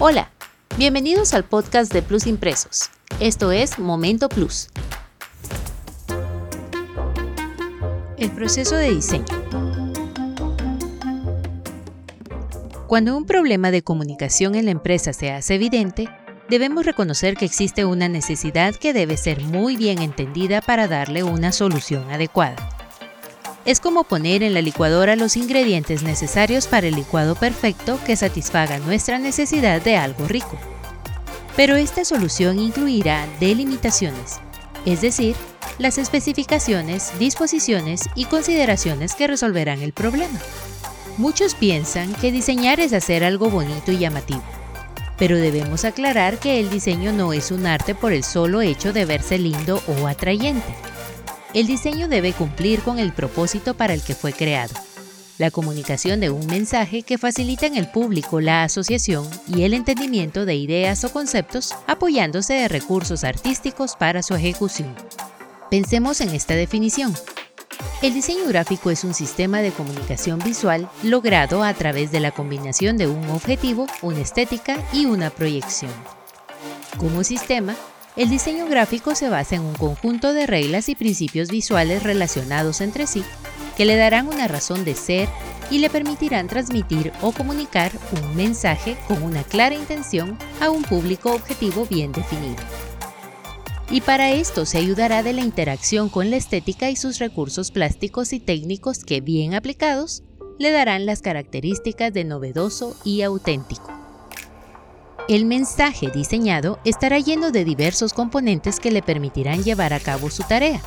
Hola, bienvenidos al podcast de Plus Impresos. Esto es Momento Plus. El proceso de diseño. Cuando un problema de comunicación en la empresa se hace evidente, debemos reconocer que existe una necesidad que debe ser muy bien entendida para darle una solución adecuada. Es como poner en la licuadora los ingredientes necesarios para el licuado perfecto que satisfaga nuestra necesidad de algo rico. Pero esta solución incluirá delimitaciones, es decir, las especificaciones, disposiciones y consideraciones que resolverán el problema. Muchos piensan que diseñar es hacer algo bonito y llamativo, pero debemos aclarar que el diseño no es un arte por el solo hecho de verse lindo o atrayente. El diseño debe cumplir con el propósito para el que fue creado, la comunicación de un mensaje que facilita en el público la asociación y el entendimiento de ideas o conceptos apoyándose de recursos artísticos para su ejecución. Pensemos en esta definición. El diseño gráfico es un sistema de comunicación visual logrado a través de la combinación de un objetivo, una estética y una proyección. Como sistema, el diseño gráfico se basa en un conjunto de reglas y principios visuales relacionados entre sí que le darán una razón de ser y le permitirán transmitir o comunicar un mensaje con una clara intención a un público objetivo bien definido. Y para esto se ayudará de la interacción con la estética y sus recursos plásticos y técnicos que, bien aplicados, le darán las características de novedoso y auténtico. El mensaje diseñado estará lleno de diversos componentes que le permitirán llevar a cabo su tarea.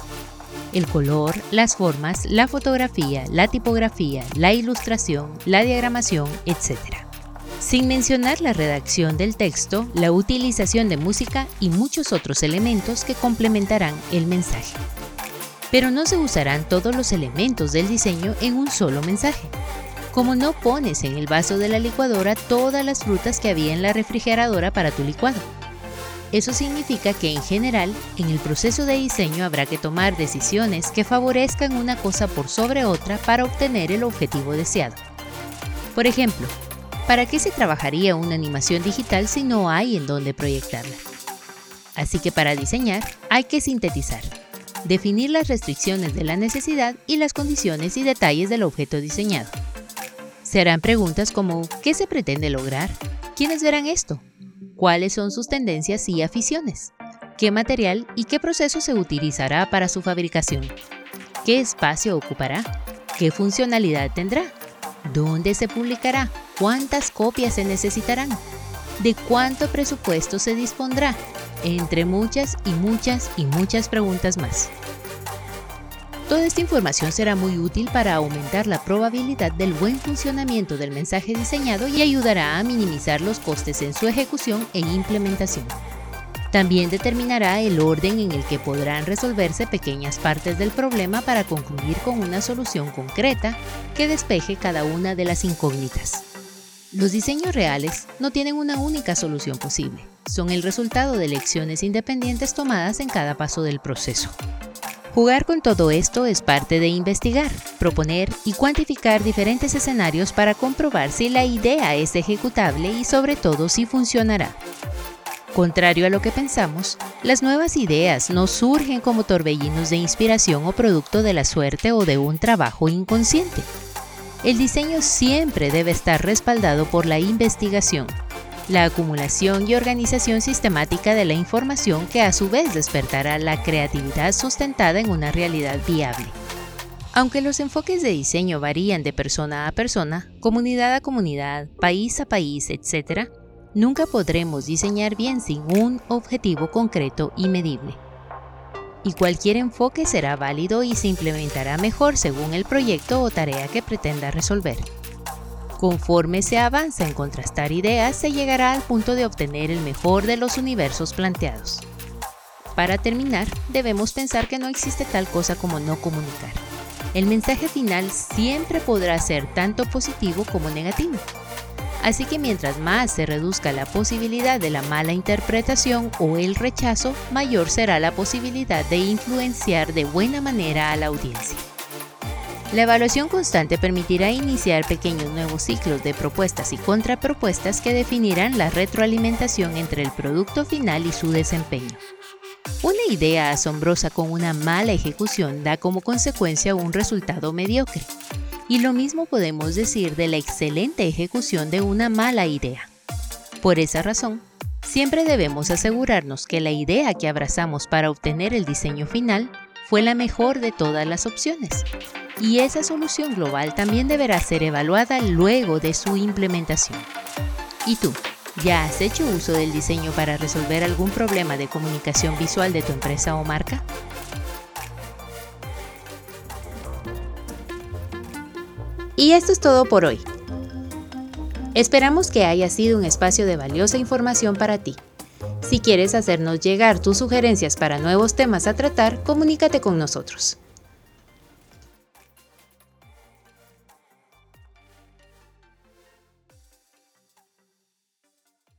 El color, las formas, la fotografía, la tipografía, la ilustración, la diagramación, etc. Sin mencionar la redacción del texto, la utilización de música y muchos otros elementos que complementarán el mensaje. Pero no se usarán todos los elementos del diseño en un solo mensaje como no pones en el vaso de la licuadora todas las frutas que había en la refrigeradora para tu licuado. Eso significa que en general, en el proceso de diseño habrá que tomar decisiones que favorezcan una cosa por sobre otra para obtener el objetivo deseado. Por ejemplo, ¿para qué se trabajaría una animación digital si no hay en dónde proyectarla? Así que para diseñar hay que sintetizar, definir las restricciones de la necesidad y las condiciones y detalles del objeto diseñado. Se harán preguntas como ¿qué se pretende lograr? ¿Quiénes verán esto? ¿Cuáles son sus tendencias y aficiones? ¿Qué material y qué proceso se utilizará para su fabricación? ¿Qué espacio ocupará? ¿Qué funcionalidad tendrá? ¿Dónde se publicará? ¿Cuántas copias se necesitarán? ¿De cuánto presupuesto se dispondrá? Entre muchas y muchas y muchas preguntas más. Toda esta información será muy útil para aumentar la probabilidad del buen funcionamiento del mensaje diseñado y ayudará a minimizar los costes en su ejecución e implementación. También determinará el orden en el que podrán resolverse pequeñas partes del problema para concluir con una solución concreta que despeje cada una de las incógnitas. Los diseños reales no tienen una única solución posible, son el resultado de lecciones independientes tomadas en cada paso del proceso. Jugar con todo esto es parte de investigar, proponer y cuantificar diferentes escenarios para comprobar si la idea es ejecutable y sobre todo si funcionará. Contrario a lo que pensamos, las nuevas ideas no surgen como torbellinos de inspiración o producto de la suerte o de un trabajo inconsciente. El diseño siempre debe estar respaldado por la investigación, la acumulación y organización sistemática de la información que a su vez despertará la creatividad sustentada en una realidad viable. Aunque los enfoques de diseño varían de persona a persona, comunidad a comunidad, país a país, etc., nunca podremos diseñar bien sin un objetivo concreto y medible. Y cualquier enfoque será válido y se implementará mejor según el proyecto o tarea que pretenda resolver. Conforme se avanza en contrastar ideas, se llegará al punto de obtener el mejor de los universos planteados. Para terminar, debemos pensar que no existe tal cosa como no comunicar. El mensaje final siempre podrá ser tanto positivo como negativo. Así que mientras más se reduzca la posibilidad de la mala interpretación o el rechazo, mayor será la posibilidad de influenciar de buena manera a la audiencia. La evaluación constante permitirá iniciar pequeños nuevos ciclos de propuestas y contrapropuestas que definirán la retroalimentación entre el producto final y su desempeño. Una idea asombrosa con una mala ejecución da como consecuencia un resultado mediocre. Y lo mismo podemos decir de la excelente ejecución de una mala idea. Por esa razón, siempre debemos asegurarnos que la idea que abrazamos para obtener el diseño final fue la mejor de todas las opciones y esa solución global también deberá ser evaluada luego de su implementación. ¿Y tú? ¿Ya has hecho uso del diseño para resolver algún problema de comunicación visual de tu empresa o marca? Y esto es todo por hoy. Esperamos que haya sido un espacio de valiosa información para ti. Si quieres hacernos llegar tus sugerencias para nuevos temas a tratar, comunícate con nosotros.